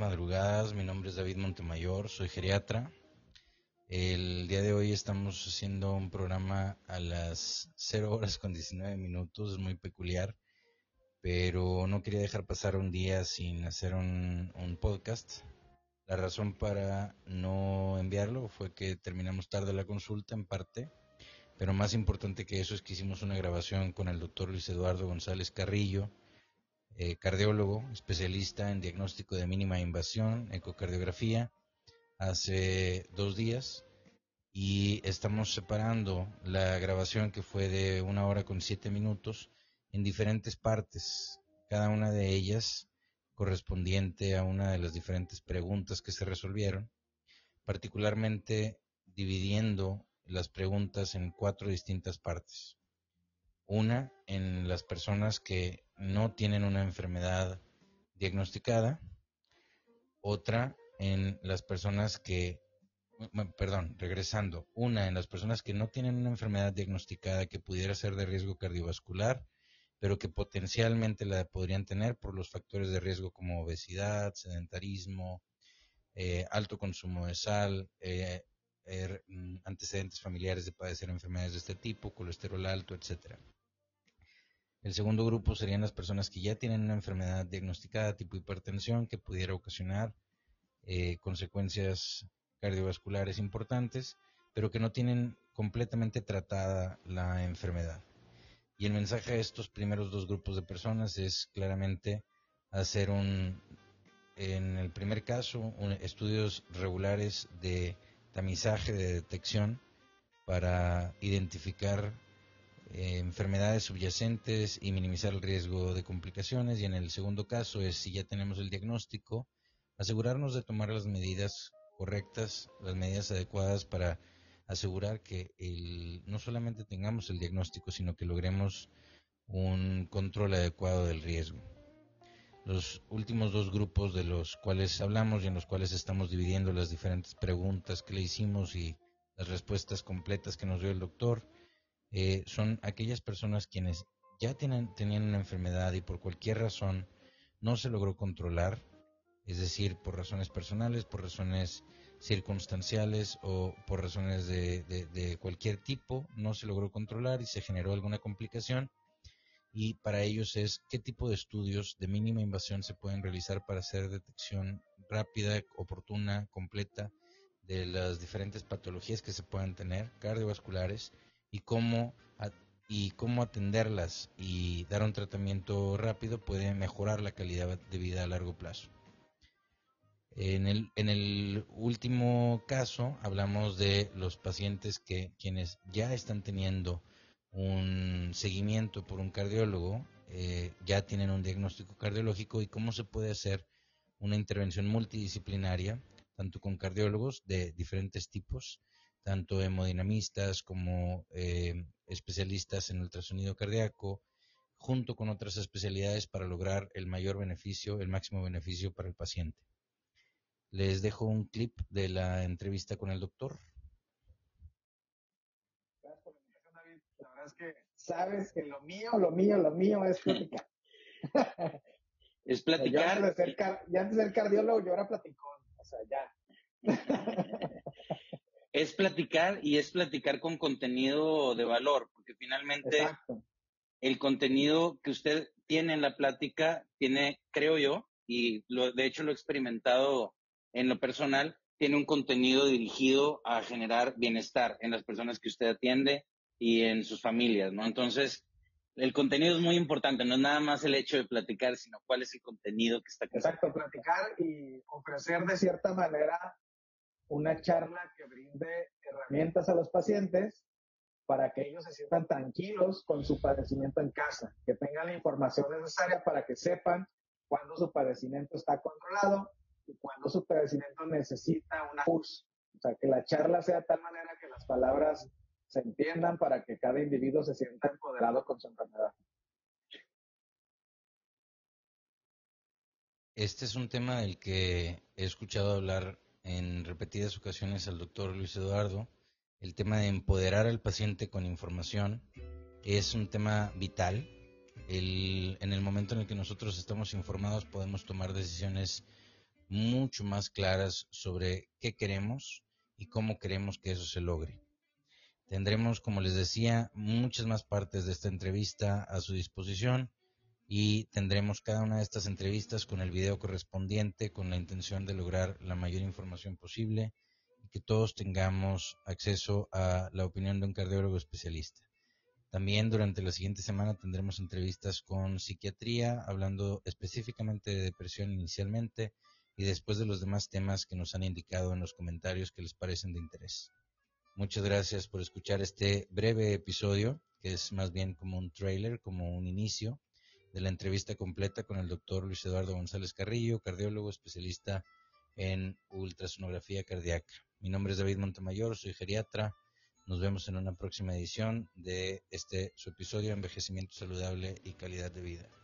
Madrugadas, mi nombre es David Montemayor, soy geriatra. El día de hoy estamos haciendo un programa a las 0 horas con 19 minutos, es muy peculiar, pero no quería dejar pasar un día sin hacer un, un podcast. La razón para no enviarlo fue que terminamos tarde la consulta en parte, pero más importante que eso es que hicimos una grabación con el doctor Luis Eduardo González Carrillo, eh, cardiólogo, especialista en diagnóstico de mínima invasión, ecocardiografía, hace dos días y estamos separando la grabación que fue de una hora con siete minutos en diferentes partes, cada una de ellas correspondiente a una de las diferentes preguntas que se resolvieron, particularmente dividiendo las preguntas en cuatro distintas partes. Una en las personas que no tienen una enfermedad diagnosticada, otra en las personas que, perdón, regresando, una en las personas que no tienen una enfermedad diagnosticada que pudiera ser de riesgo cardiovascular, pero que potencialmente la podrían tener por los factores de riesgo como obesidad, sedentarismo, eh, alto consumo de sal, eh, er, mm, antecedentes familiares de padecer enfermedades de este tipo, colesterol alto, etcétera. El segundo grupo serían las personas que ya tienen una enfermedad diagnosticada tipo hipertensión que pudiera ocasionar eh, consecuencias cardiovasculares importantes, pero que no tienen completamente tratada la enfermedad. Y el mensaje a estos primeros dos grupos de personas es claramente hacer un, en el primer caso, estudios regulares de tamizaje de detección para identificar enfermedades subyacentes y minimizar el riesgo de complicaciones. Y en el segundo caso es si ya tenemos el diagnóstico, asegurarnos de tomar las medidas correctas, las medidas adecuadas para asegurar que el, no solamente tengamos el diagnóstico, sino que logremos un control adecuado del riesgo. Los últimos dos grupos de los cuales hablamos y en los cuales estamos dividiendo las diferentes preguntas que le hicimos y las respuestas completas que nos dio el doctor eh, son aquellas personas quienes ya tienen, tenían una enfermedad y por cualquier razón no se logró controlar, es decir, por razones personales, por razones circunstanciales o por razones de, cualquier tipo no se logró controlar y se generó alguna complicación. Y para ellos es qué tipo de estudios de mínima invasión se pueden realizar para hacer detección rápida, oportuna, completa de las diferentes patologías que se puedan tener cardiovasculares y cómo y cómo atenderlas y dar un tratamiento rápido puede mejorar la calidad de vida a largo plazo. En el, en el último caso hablamos de los pacientes que quienes ya están teniendo un seguimiento por un cardiólogo, eh, ya tienen un diagnóstico cardiológico y cómo se puede hacer una intervención multidisciplinaria, tanto con cardiólogos de diferentes tipos, tanto hemodinamistas como eh, especialistas en ultrasonido cardíaco, junto con otras especialidades para lograr el mayor beneficio, el máximo beneficio para el paciente. Les dejo un clip de la entrevista con el doctor. Gracias por la invitación, David. La verdad es que sabes que lo mío, lo mío, lo mío es platicar. es platicar. ya, antes de ser, cardiólogo, yo era platicón. O sea, ya. es platicar y es platicar con contenido de valor, porque finalmente el contenido que usted tiene en la plática tiene, creo yo, y lo, de hecho lo he experimentado en lo personal, tiene un contenido dirigido a generar bienestar en las personas que usted atiende y en sus familias, ¿no? Entonces, el contenido es muy importante, no es nada más el hecho de platicar, sino cuál es el contenido que está Exacto, platicar y ofrecer de cierta manera una charla que brinde herramientas a los pacientes para que ellos se sientan tranquilos con su padecimiento en casa, que tengan la información necesaria para que sepan cuándo su padecimiento está controlado cuando su padecimiento necesita una push. O sea, que la charla sea de tal manera que las palabras se entiendan para que cada individuo se sienta empoderado con su enfermedad. Este es un tema del que he escuchado hablar en repetidas ocasiones al doctor Luis Eduardo. El tema de empoderar al paciente con información es un tema vital. en el momento en el que nosotros estamos informados podemos tomar decisiones mucho más claras sobre qué queremos y cómo queremos que eso se logre. Tendremos, como les decía, muchas más partes de esta entrevista a su disposición y tendremos cada una de estas entrevistas con el video correspondiente con la intención de lograr la mayor información posible y que todos tengamos acceso a la opinión de un cardiólogo especialista. También durante la siguiente semana tendremos entrevistas con psiquiatría, hablando específicamente de depresión inicialmente y después de los demás temas que nos han indicado en los comentarios que les parecen de interés. Muchas gracias por escuchar este breve episodio, que es más bien como un trailer, como un inicio de la entrevista completa con el doctor Luis Eduardo González Carrillo, cardiólogo especialista en ultrasonografía cardíaca. Mi nombre es David Montemayor, soy geriatra nos vemos en una próxima edición de este su episodio Envejecimiento Saludable y Calidad de Vida.